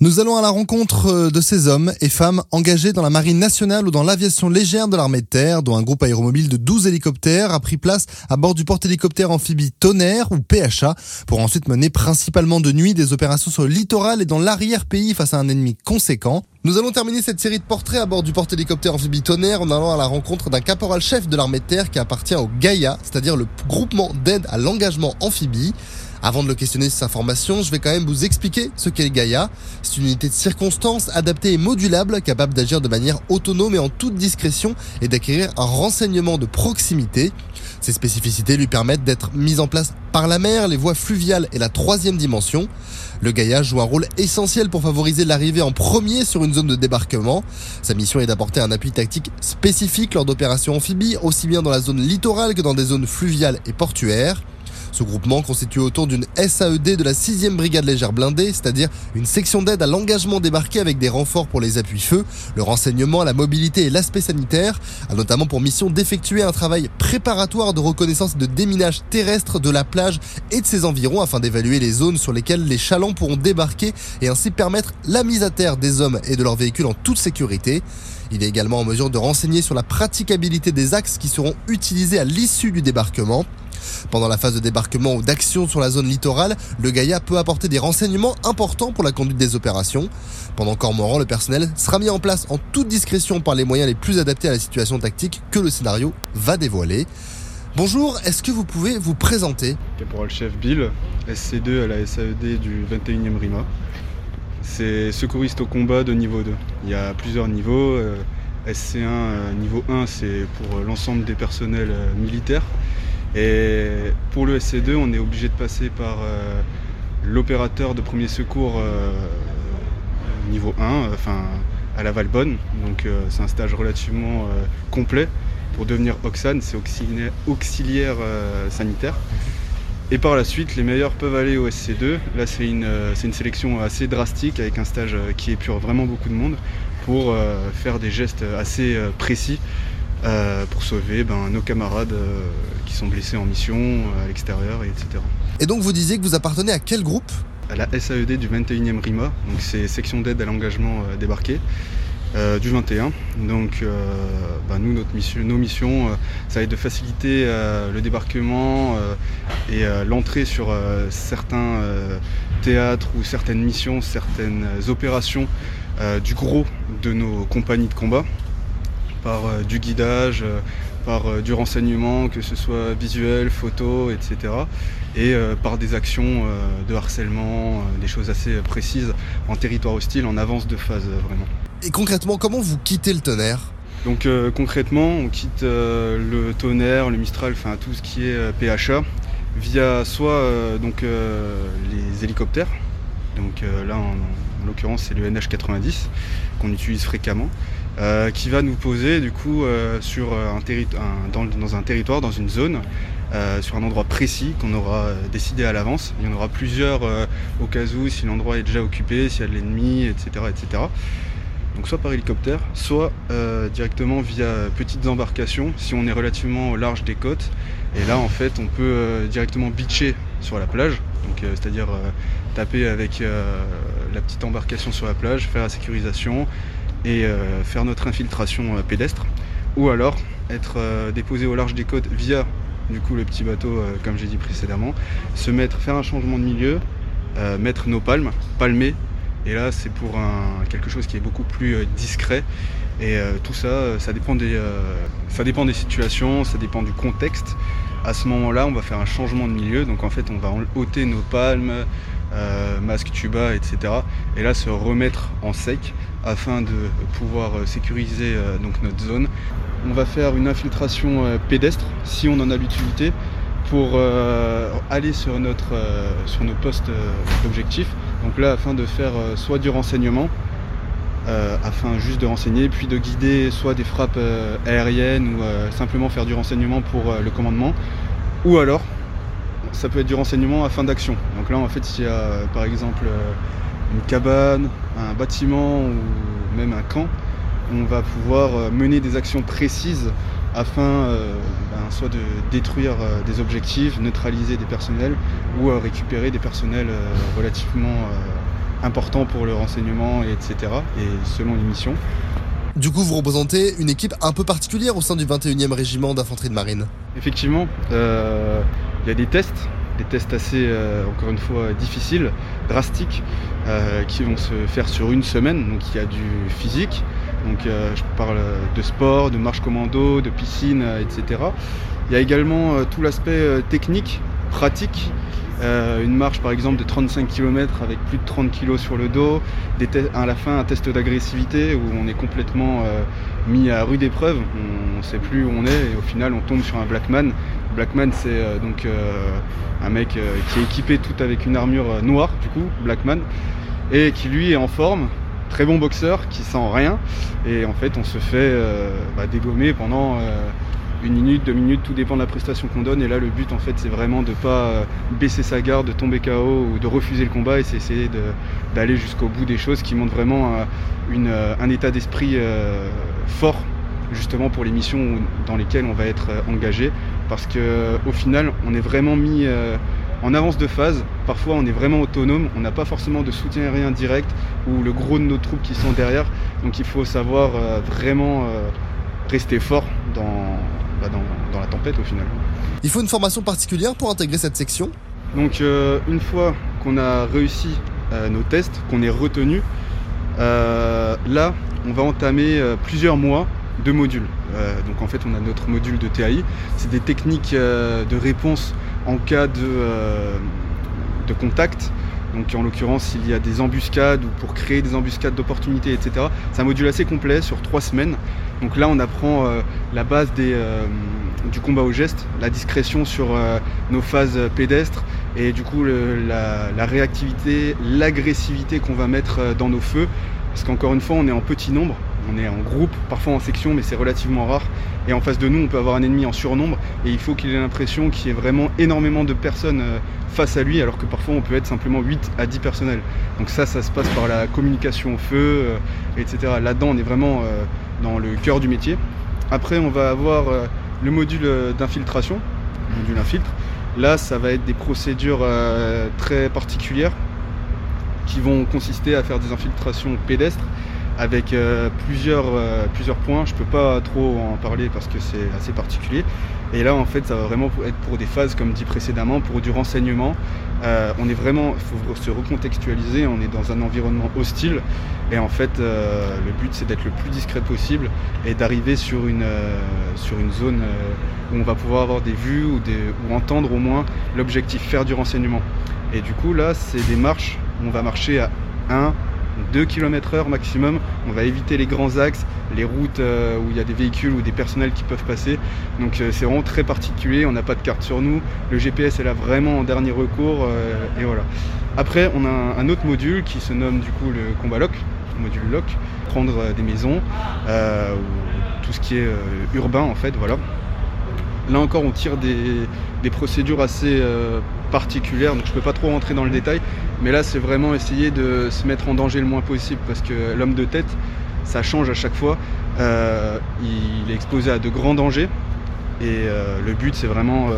Nous allons à la rencontre euh, de ces hommes et femmes engagés dans la marine nationale ou dans l'aviation légère de l'armée de terre, dont un groupe aéromobile de 12 hélicoptères a pris place à bord du porte-hélicoptère amphibie Tonnerre ou PHA pour ensuite mener principalement de nuit des opérations sur le littoral et dans l'arrière-pays face à un ennemi conséquent. Nous allons terminer cette série de portraits à bord du porte-hélicoptère amphibie Tonnerre en allant à la rencontre d'un caporal-chef de l'armée de terre qui appartient au Gaïa, c'est-à-dire le groupement d'aide à l'engagement amphibie. Avant de le questionner sur sa formation, je vais quand même vous expliquer ce qu'est le Gaïa. C'est une unité de circonstance adaptée et modulable, capable d'agir de manière autonome et en toute discrétion et d'acquérir un renseignement de proximité. Ces spécificités lui permettent d'être mises en place par la mer, les voies fluviales et la troisième dimension. Le Gaïa joue un rôle essentiel pour favoriser l'arrivée en premier sur une zone de débarquement. Sa mission est d'apporter un appui tactique spécifique lors d'opérations amphibies, aussi bien dans la zone littorale que dans des zones fluviales et portuaires. Ce groupement constitue autour d'une SAED de la 6e brigade légère blindée, c'est-à-dire une section d'aide à l'engagement débarqué avec des renforts pour les appuis-feu, le renseignement, la mobilité et l'aspect sanitaire, a notamment pour mission d'effectuer un travail préparatoire de reconnaissance et de déminage terrestre de la plage et de ses environs afin d'évaluer les zones sur lesquelles les chalands pourront débarquer et ainsi permettre la mise à terre des hommes et de leurs véhicules en toute sécurité. Il est également en mesure de renseigner sur la praticabilité des axes qui seront utilisés à l'issue du débarquement. Pendant la phase de débarquement ou d'action sur la zone littorale, le Gaïa peut apporter des renseignements importants pour la conduite des opérations. Pendant Cormoran, le personnel sera mis en place en toute discrétion par les moyens les plus adaptés à la situation tactique que le scénario va dévoiler. Bonjour, est-ce que vous pouvez vous présenter? Caporal chef Bill, SC2 à la SAED du 21e RIMA. C'est secouriste au combat de niveau 2. Il y a plusieurs niveaux. Euh, SC1 euh, niveau 1, c'est pour l'ensemble des personnels euh, militaires. Et pour le SC2, on est obligé de passer par euh, l'opérateur de premier secours euh, niveau 1, enfin à la Valbonne. Donc euh, c'est un stage relativement complet pour devenir Oxane, c'est auxiliaire, auxiliaire sanitaire. Et par la suite, les meilleurs peuvent aller au SC2. Là, c'est une, une, sélection assez drastique avec un stage qui épure vraiment beaucoup de monde pour faire des gestes assez précis euh, pour sauver ben, nos camarades euh, qui sont blessés en mission euh, à l'extérieur, etc. Et donc vous disiez que vous appartenez à quel groupe? À la SAED du 21e RIMA, donc c'est section d'aide à l'engagement débarqué. du 21. Donc ben, nous, notre mission, nos missions, ça va être de faciliter le débarquement et l'entrée sur certains théâtres ou certaines missions, certaines opérations du gros de nos compagnies de combat par euh, du guidage, euh, par euh, du renseignement, que ce soit visuel, photo, etc. Et par des actions de harcèlement, des choses assez précises en territoire hostile, en avance de phase vraiment. Et concrètement, comment vous quittez le tonnerre? Donc concrètement, on quitte le tonnerre, le Mistral, enfin tout ce qui est PHA, via soit donc les hélicoptères. Donc là, en, en l'occurrence, c'est le NH90 qu'on utilise fréquemment. Euh, qui va nous poser du coup euh, sur un dans, un territoire, dans une zone, euh, sur un endroit précis qu'on aura décidé à l'avance. Il y en aura plusieurs au cas où si l'endroit est déjà occupé, s'il y a de l'ennemi, etc., etc. Donc soit par hélicoptère, soit directement via petites embarcations si on est relativement au large des côtes. Et là en fait on peut directement bitcher sur la plage, c'est-à-dire taper avec la petite embarcation sur la plage, faire la sécurisation, et euh, faire notre infiltration euh, pédestre, ou alors être euh, déposé au large des côtes via du coup le petit bateau comme j'ai dit précédemment, se mettre, faire un changement de milieu, mettre nos palmes, palmer, et là c'est pour un, quelque chose qui est beaucoup plus discret. Et tout ça, ça dépend, des, ça dépend des situations, ça dépend du contexte. À ce moment-là, on va faire un changement de milieu, donc en fait on va ôter nos palmes, masque tuba, etc. Et là se remettre en sec afin de pouvoir euh, sécuriser euh, donc notre zone. On va faire une infiltration euh, pédestre si on en a l'utilité pour aller sur, notre, sur nos postes d'objectif. Donc là afin de faire soit du renseignement, afin juste de renseigner, puis de guider soit des frappes aériennes ou simplement faire du renseignement pour le commandement, ou alors ça peut être du renseignement à fin d'action. Donc là en fait s'il y a par exemple une cabane, un bâtiment ou même un camp, on va pouvoir euh, mener des actions précises afin euh, ben, soit de détruire euh, des objectifs, neutraliser des personnels ou récupérer des personnels relativement important pour le renseignement, etc. Et selon les missions. Du coup, vous représentez une équipe un peu particulière au sein du 21e régiment d'infanterie de marine? Effectivement, il y a des tests des tests assez, euh, encore une fois, difficiles, drastiques, euh, qui vont se faire sur une semaine. Donc il y a du physique, donc euh, je parle de sport, de marche commando, de piscine, etc. Il y a également tout l'aspect technique, pratique. une marche par exemple de 35 km avec plus de 30 kg sur le dos, à la fin un test d'agressivité où on est complètement mis à rude épreuve, on ne sait plus où on est et au final on tombe sur un Blackman Blackman, c'est euh, donc euh, un mec euh, qui est équipé tout avec une armure noire, du coup, Blackman, et qui lui est en forme, très bon boxeur, qui sent rien, et en fait on se fait bah, dégommer pendant une minute, deux minutes, tout dépend de la prestation qu'on donne. Et là, le but, en fait, c'est vraiment de ne pas baisser sa garde, de tomber KO ou de refuser le combat. Et c'est essayer d'aller jusqu'au bout des choses qui montrent vraiment un état d'esprit fort, justement pour les missions dans lesquelles on va être engagé parce qu'au final, on est vraiment mis euh, en avance de phase. Parfois, on est vraiment autonome, on n'a pas forcément de soutien aérien direct ou le gros de nos troupes qui sont derrière. Donc, il faut savoir euh, vraiment euh, rester fort bah, dans, la tempête au final. Il faut une formation particulière pour intégrer cette section? Donc, une fois qu'on a réussi nos tests, qu'on est retenu, là, on va entamer plusieurs mois deux modules. Euh, donc en fait, on a notre module de TAI. C'est des techniques euh, de réponse en cas de, euh, de contact. Donc en l'occurrence, il y a des embuscades ou pour créer des embuscades d'opportunités, etc. C'est un module assez complet sur trois semaines. Donc là, on apprend la base du combat au geste, la discrétion sur nos phases pédestres et du coup la, la, réactivité, l'agressivité qu'on va mettre dans nos feux. Parce qu'encore une fois, on est en petit nombre on est en groupe, parfois en section, mais c'est relativement rare. Et en face de nous, on peut avoir un ennemi en surnombre et il faut qu'il ait l'impression qu'il y ait vraiment énormément de personnes euh, face à lui, alors que parfois on peut être simplement 8 à 10 personnels. Donc ça, ça se passe par la communication au feu, euh, etc. Là-dedans, on est vraiment euh, dans le cœur du métier. Après, on va avoir le module d'infiltration, le module infiltre. Là, ça va être des procédures très particulières qui vont consister à faire des infiltrations pédestres avec euh, plusieurs, euh, plusieurs points. Je peux pas trop en parler parce que c'est assez particulier. Et là, en fait, ça va vraiment être pour des phases, comme dit précédemment, pour du renseignement. Euh, on est vraiment, il faut se recontextualiser, on est dans un environnement hostile. Et en fait, le but, c'est d'être le plus discret possible et d'arriver sur une, zone où on va pouvoir avoir des vues ou, ou entendre au moins l'objectif, faire du renseignement. Et du coup, là, c'est des marches où on va marcher à 1, 2 km heure maximum. On va éviter les grands axes, les routes euh, où il y a des véhicules ou des personnels qui peuvent passer. Donc euh, c'est vraiment très particulier, on n'a pas de carte sur nous. Le GPS est là vraiment en dernier recours euh, et voilà. Après on a un, autre module qui se nomme du coup le combat loc, module loc, prendre des maisons, ou tout ce qui est urbain en fait, voilà. Là encore, on tire des, procédures assez particulières, donc je ne peux pas trop rentrer dans le détail. Mais là, c'est vraiment essayer de se mettre en danger le moins possible parce que l'homme de tête, ça change à chaque fois. Euh, il est exposé à de grands dangers. Et euh, le but, c'est vraiment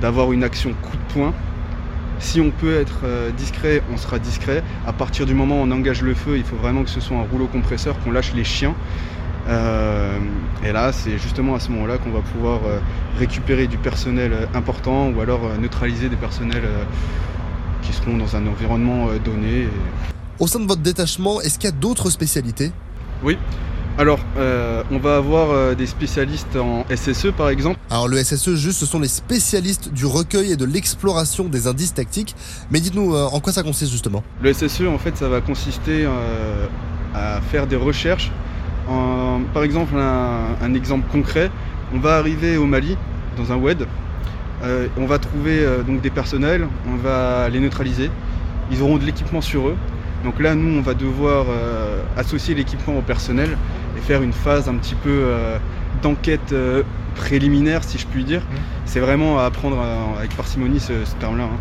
d'avoir une action coup de poing. Si on peut être discret, on sera discret. À partir du moment où on engage le feu, il faut vraiment que ce soit un rouleau compresseur, qu'on lâche les chiens. Euh, et là, c'est justement à ce moment-là qu'on va pouvoir euh, récupérer du personnel euh, important ou alors neutraliser des personnels qui seront dans un environnement donné. Au sein de votre détachement, est-ce qu'il y a d'autres spécialités? Oui. Alors, on va avoir des spécialistes en SSE par exemple. Alors le SSE, juste, ce sont les spécialistes du recueil et de l'exploration des indices tactiques. Mais dites-nous, en quoi ça consiste justement? Le SSE, en fait, ça va consister à faire des recherches par exemple, un, exemple concret, on va arriver au Mali dans un WED, euh, on va trouver euh, donc des personnels, on va les neutraliser, ils auront de l'équipement sur eux. Donc là, nous, on va devoir euh, associer l'équipement au personnel et faire une phase un petit peu d'enquête préliminaire, si je puis dire. Mmh. C'est vraiment à apprendre avec parcimonie ce, terme-là. Hein.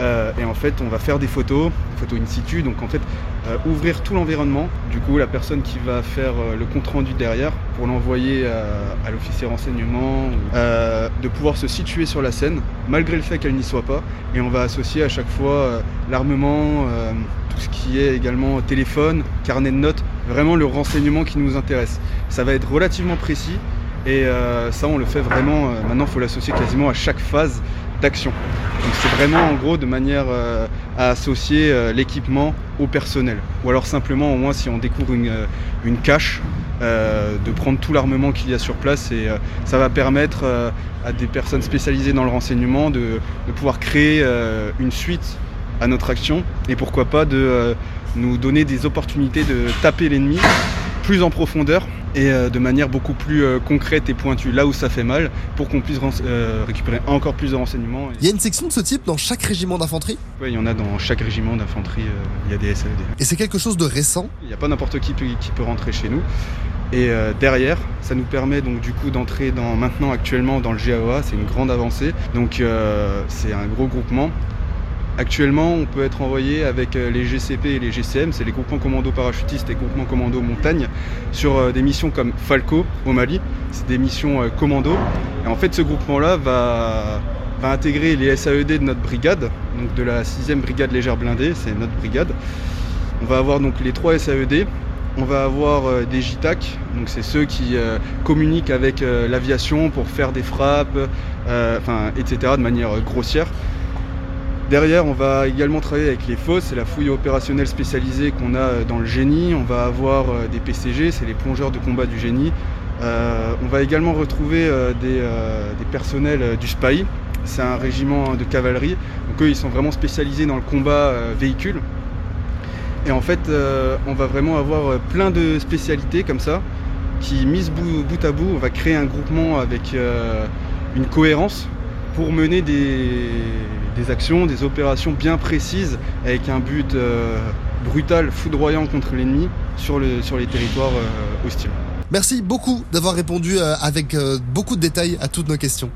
Euh, et en fait, on va faire des photos, photos in situ, donc en fait, euh, ouvrir tout l'environnement. Du coup, la personne qui va faire euh, le compte rendu derrière pour l'envoyer à, l'officier renseignement, de pouvoir se situer sur la scène, malgré le fait qu'elle n'y soit pas. Et on va associer à chaque fois l'armement, tout ce qui est également téléphone, carnet de notes, vraiment le renseignement qui nous intéresse. Ça va être relativement précis. Et ça, on le fait vraiment. maintenant, il faut l'associer quasiment à chaque phase Donc c'est vraiment en gros de manière euh, à associer euh, l'équipement au personnel. Ou alors simplement au moins si on découvre une, euh, cache, de prendre tout l'armement qu'il y a sur place et ça va permettre à des personnes spécialisées dans le renseignement de pouvoir créer une suite à notre action et pourquoi pas de nous donner des opportunités de taper l'ennemi plus en profondeur et euh, de manière beaucoup plus euh, concrète et pointue là où ça fait mal pour qu'on puisse euh, récupérer encore plus de renseignements. Il y a une section de ce type dans chaque régiment d'infanterie? Oui, il y en a dans chaque régiment d'infanterie, il y a des SAED. Et c'est quelque chose de récent? Il n'y a pas n'importe qui qui peut rentrer chez nous. Et derrière, ça nous permet donc du coup d'entrer dans maintenant actuellement dans le GAOA, c'est une grande avancée. Donc c'est un gros groupement Actuellement, on peut être envoyé avec euh, les GCP et les GCM, c'est les groupements commando parachutistes et groupements commando montagne, sur euh, des missions comme Falco au Mali. C'est des missions euh, commando. Et en fait, ce groupement-là va, intégrer les SAED de notre brigade, donc de la 6e brigade légère blindée, c'est notre brigade. On va avoir donc les 3 SAED. On va avoir des JTAC, donc c'est ceux qui communiquent avec l'aviation pour faire des frappes, etc. de manière grossière. Derrière, on va également travailler avec les fosses, c'est la fouille opérationnelle spécialisée qu'on a euh, dans le génie. On va avoir euh, des PCG, c'est les plongeurs de combat du génie. Euh, on va également retrouver des, personnels du SPY, c'est un régiment de cavalerie. Donc eux, ils sont vraiment spécialisés dans le combat véhicule. Et en fait, on va vraiment avoir plein de spécialités comme ça, qui mises bout, à bout, on va créer un groupement avec une cohérence pour mener des, actions, des opérations bien précises avec un but euh, brutal, foudroyant contre l'ennemi sur, sur les territoires euh, hostiles. Merci beaucoup d'avoir répondu euh, avec beaucoup de détails à toutes nos questions.